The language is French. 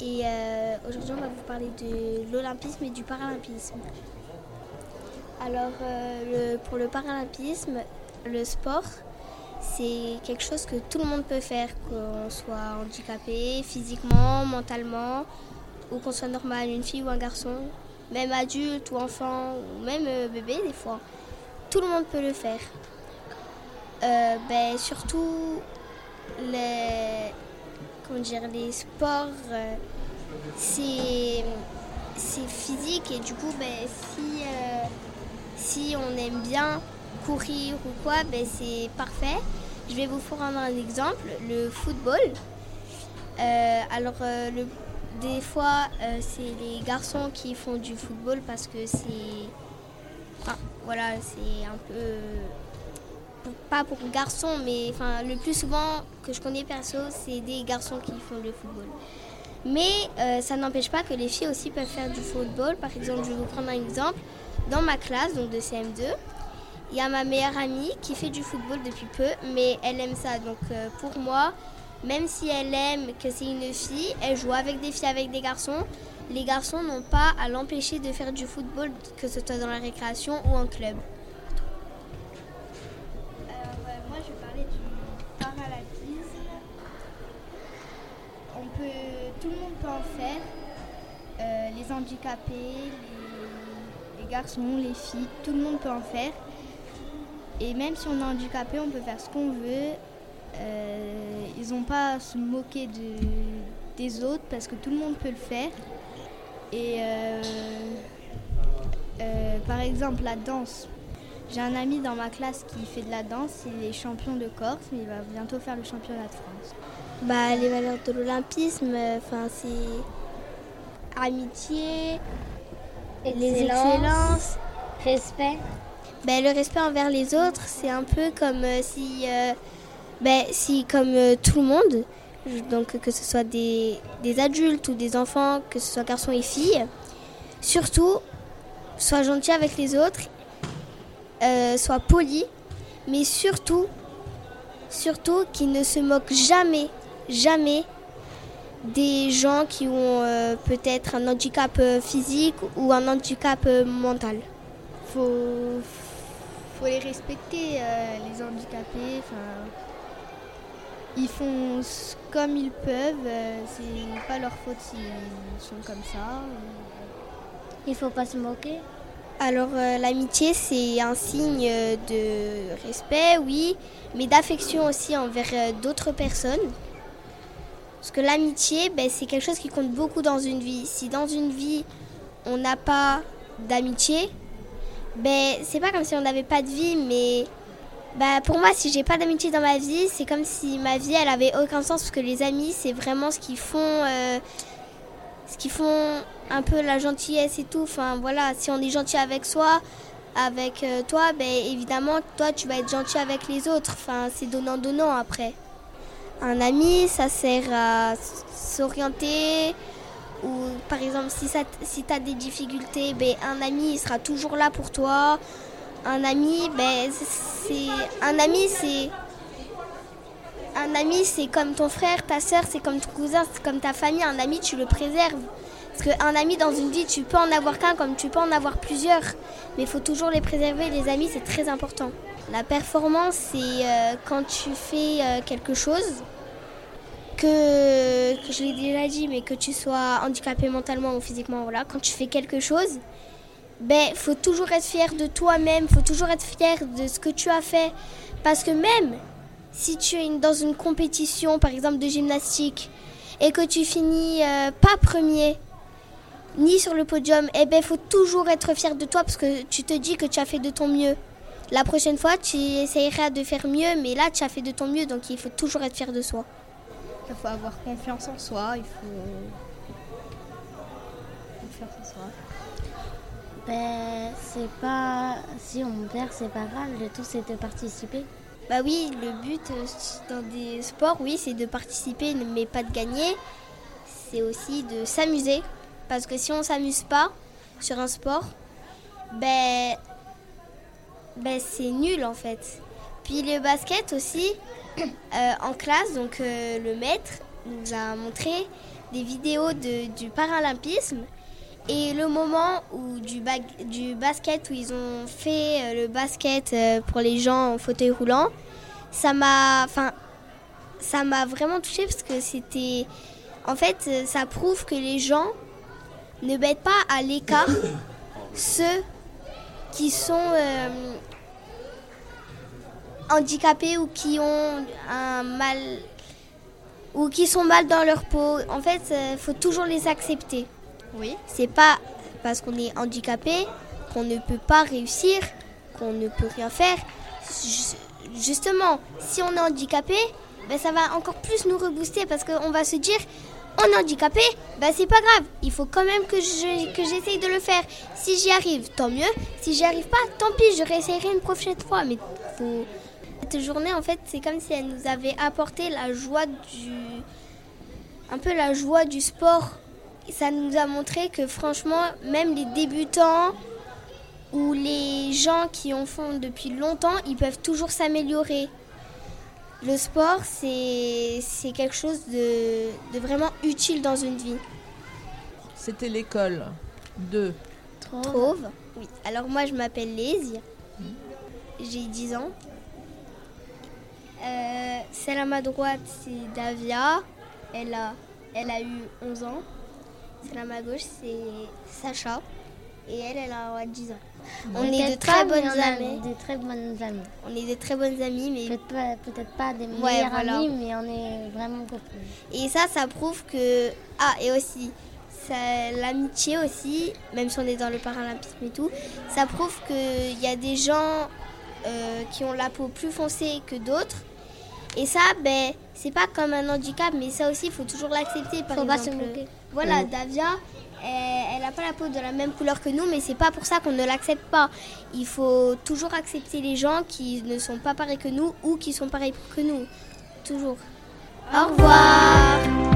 Et euh, aujourd'hui, on va vous parler de l'olympisme et du paralympisme. Alors, euh, pour le paralympisme, le sport, c'est quelque chose que tout le monde peut faire, qu'on soit handicapé physiquement, mentalement, ou qu'on soit normal, une fille ou un garçon, même adulte ou enfant, ou même euh, bébé des fois. Tout le monde peut le faire. ben, surtout les, comment les sports, euh, c'est, physique et du coup, ben, si, euh, on aime bien courir ou quoi, ben, c'est parfait. Je vais vous prendre un exemple, le football. Euh, alors, des fois, c'est les garçons qui font du football parce que c'est. voilà, c'est un peu pas pour garçons, mais le plus souvent que je connais perso, c'est des garçons qui font le football. Mais euh, ça n'empêche pas que les filles aussi peuvent faire du football. Par exemple, je vais vous prendre un exemple. Dans ma classe, donc de CM2, il y a ma meilleure amie qui fait du football depuis peu, mais elle aime ça. Donc euh, pour moi, même si elle aime que c'est une fille, elle joue avec des filles, avec des garçons. Les garçons n'ont pas à l'empêcher de faire du football, que ce soit dans la récréation ou en club. Tout le monde peut en faire. Euh, les handicapés, les, garçons, les filles, tout le monde peut en faire. Et même si on est handicapé, on peut faire ce qu'on veut. Euh, ils n'ont pas à se moquer de, des autres parce que tout le monde peut le faire. Et euh, par exemple, la danse. J'ai un ami dans ma classe qui fait de la danse, il est champion de Corse, mais il va bientôt faire le championnat de France. Bah, les valeurs de l'olympisme, enfin, c'est amitié, excellence, respect. Bah, le respect envers les autres, c'est un peu comme euh, si, euh, bah, si comme euh, tout le monde, donc que ce soit des, des, adultes ou des enfants, que ce soit garçons et filles, surtout, sois gentil avec les autres, sois poli, mais surtout, surtout qu'ils ne se moquent jamais jamais des gens qui ont euh, peut-être un handicap euh, physique ou un handicap euh, mental. Faut, faut les respecter, les handicapés. Ils font comme ils peuvent, c'est pas leur faute s'ils sont comme ça. Il faut pas se moquer. Alors l'amitié c'est un signe de respect, oui, mais d'affection aussi envers d'autres personnes. Parce que l'amitié, ben, c'est quelque chose qui compte beaucoup dans une vie. Si dans une vie, on n'a pas d'amitié, ben, c'est pas comme si on n'avait pas de vie, mais ben, pour moi, si j'ai pas d'amitié dans ma vie, c'est comme si ma vie, elle avait aucun sens, parce que les amis, c'est vraiment ce qui font... Euh, ce qui font un peu la gentillesse et tout. Voilà, si on est gentil avec soi, avec euh, toi, ben évidemment, toi tu vas être gentil avec les autres. C'est donnant-donnant après. Un ami, ça sert à s'orienter. Ou par exemple, si, si tu as des difficultés, ben, un ami il sera toujours là pour toi. Un ami, ben, un ami, c'est un ami, c'est comme ton frère, ta soeur, c'est comme ton cousin, c'est comme ta famille. Un ami, tu le préserves. Parce qu'un ami dans une vie, tu peux en avoir qu'un comme tu peux en avoir plusieurs. Mais il faut toujours les préserver. Les amis, c'est très important. La performance, c'est euh, quand tu fais euh, quelque chose, que, je l'ai déjà dit, mais que tu sois handicapé mentalement ou physiquement, voilà, quand tu fais quelque chose, ben, faut toujours être fier de toi-même, faut toujours être fier de ce que tu as fait. Parce que même si tu es dans une compétition, par exemple de gymnastique, et que tu finis euh, pas premier, ni sur le podium, eh ben, faut toujours être fier de toi parce que tu te dis que tu as fait de ton mieux. La prochaine fois, tu essayeras de faire mieux, mais là, tu as fait de ton mieux, donc il faut toujours être fier de soi. Il faut avoir confiance en soi, il faut confiance en soi. Ben, c'est pas. Si on perd, c'est pas grave, le tout c'est de participer. Bah oui, le but euh, dans des sports, oui, c'est de participer, mais pas de gagner. C'est aussi de s'amuser. Parce que si on s'amuse pas sur un sport, ben ben, c'est nul en fait. Puis le basket aussi, euh, en classe, donc euh, le maître, nous a montré des vidéos de, du paralympisme et le moment où du, basket où ils ont fait euh, le basket pour les gens en fauteuil roulant, ça m'a, enfin, ça m'a vraiment touchée parce que c'était, en fait, ça prouve que les gens ne mettent pas à l'écart ceux qui sont handicapés ou qui ont un mal ou qui sont mal dans leur peau. En fait, il euh, faut toujours les accepter. Oui. C'est pas parce qu'on est handicapé qu'on ne peut pas réussir, qu'on ne peut rien faire. Justement, si on est handicapé, ben ça va encore plus nous rebooster parce qu'on va se dire on est handicapé, ben c'est pas grave. Il faut quand même que je, que j'essaye de le faire. Si j'y arrive, tant mieux. Si j'y arrive pas, tant pis, je réessayerai une prochaine fois. Mais cette journée, en fait, c'est comme si elle nous avait apporté la joie du. un peu la joie du sport. Ça nous a montré que franchement, même les débutants ou les gens qui en font depuis longtemps, ils peuvent toujours s'améliorer. Le sport, c'est quelque chose de, de, vraiment utile dans une vie. C'était l'école de Trove. Oui. Alors moi, je m'appelle Lézie. J'ai 10 ans. Euh, celle à ma droite, c'est Davia. Elle a, elle a eu 11 ans. Celle à ma gauche, c'est Sacha. Et elle, elle a 10 ans. On, est de très bonnes amies. De très bonnes amies. On est de très bonnes amies, mais peut-être pas, des meilleures amies, mais on est vraiment copines. Et ça, ça prouve que ah et aussi l'amitié aussi, même si on est dans le paralympisme et tout, ça prouve qu'il y a des gens euh, qui ont la peau plus foncée que d'autres et ça, ben, c'est pas comme un handicap, mais ça aussi, il faut toujours l'accepter. Par faut exemple, pas se Voilà, Davia, elle n'a pas la peau de la même couleur que nous, mais c'est pas pour ça qu'on ne l'accepte pas. Il faut toujours accepter les gens qui ne sont pas pareils que nous ou qui sont pareils que nous. Toujours. Au revoir.